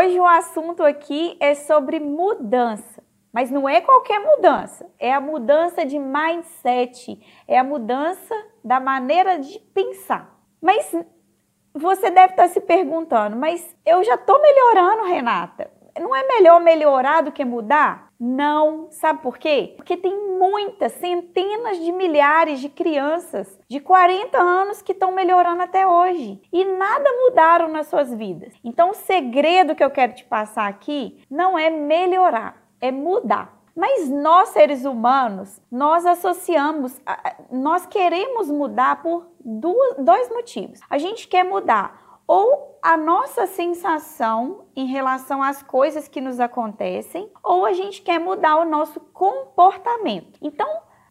Hoje o assunto aqui é sobre mudança. Mas não é qualquer mudança, é a mudança de mindset, é a mudança da maneira de pensar. Mas você deve estar se perguntando, mas eu já estou melhorando, Renata. Não é melhor melhorar do que mudar? Não, sabe por quê? Porque tem muitas, centenas de milhares de crianças de 40 anos que estão melhorando até hoje e nada mudaram nas suas vidas. Então, o segredo que eu quero te passar aqui não é melhorar, é mudar. Mas nós, seres humanos, nós associamos, nós queremos mudar por dois motivos. A gente quer mudar ou a nossa sensação em relação às coisas que nos acontecem, ou a gente quer mudar o nosso comportamento. Então,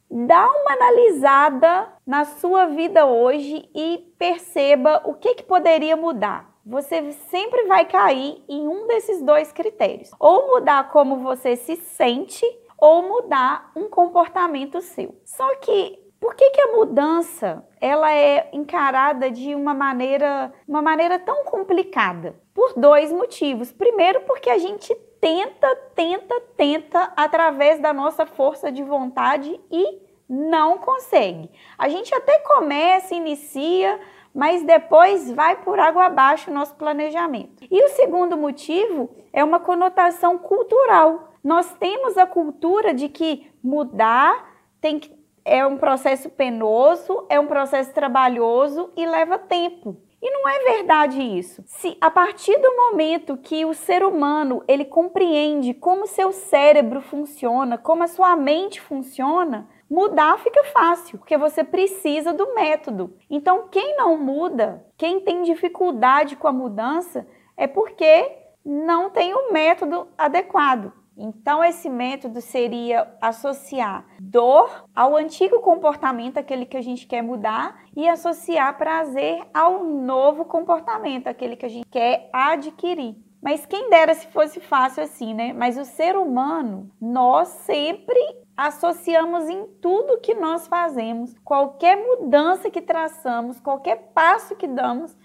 dá uma analisada na sua vida hoje e perceba o que, que poderia mudar. Você sempre vai cair em um desses dois critérios: ou mudar como você se sente, ou mudar um comportamento seu. Só que por que, que a mudança ela é encarada de uma maneira, uma maneira tão complicada? Por dois motivos. Primeiro, porque a gente tenta, tenta, tenta através da nossa força de vontade e não consegue. A gente até começa, inicia, mas depois vai por água abaixo o nosso planejamento. E o segundo motivo é uma conotação cultural. Nós temos a cultura de que mudar tem que é um processo penoso, é um processo trabalhoso e leva tempo. E não é verdade isso. Se a partir do momento que o ser humano ele compreende como seu cérebro funciona, como a sua mente funciona, mudar fica fácil, porque você precisa do método. Então, quem não muda, quem tem dificuldade com a mudança, é porque não tem o método adequado. Então, esse método seria associar dor ao antigo comportamento, aquele que a gente quer mudar, e associar prazer ao novo comportamento, aquele que a gente quer adquirir. Mas quem dera se fosse fácil assim, né? Mas o ser humano, nós sempre associamos em tudo que nós fazemos, qualquer mudança que traçamos, qualquer passo que damos,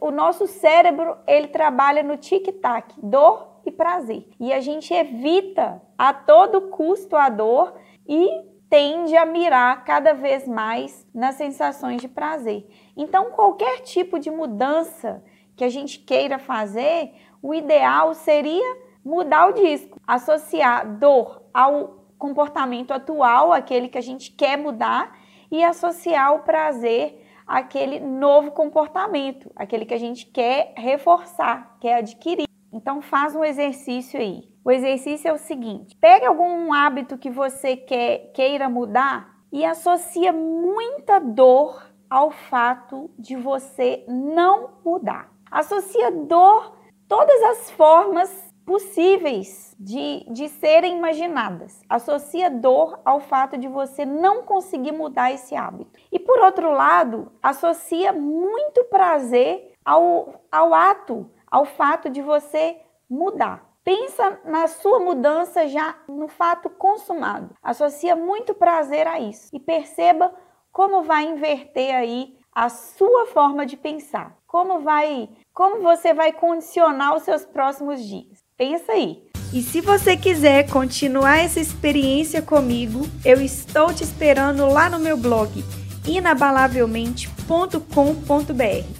o nosso cérebro ele trabalha no tic-tac, dor e prazer. E a gente evita a todo custo a dor e tende a mirar cada vez mais nas sensações de prazer. Então, qualquer tipo de mudança que a gente queira fazer, o ideal seria mudar o disco, associar dor ao comportamento atual, aquele que a gente quer mudar, e associar o prazer àquele novo comportamento, aquele que a gente quer reforçar, quer adquirir. Então faz um exercício aí. O exercício é o seguinte: pegue algum hábito que você quer, queira mudar e associa muita dor ao fato de você não mudar. Associa dor todas as formas possíveis de, de serem imaginadas. Associa dor ao fato de você não conseguir mudar esse hábito. E por outro lado, associa muito prazer ao, ao ato ao fato de você mudar. Pensa na sua mudança já no fato consumado. Associa muito prazer a isso e perceba como vai inverter aí a sua forma de pensar. Como vai, como você vai condicionar os seus próximos dias. Pensa aí. E se você quiser continuar essa experiência comigo, eu estou te esperando lá no meu blog inabalavelmente.com.br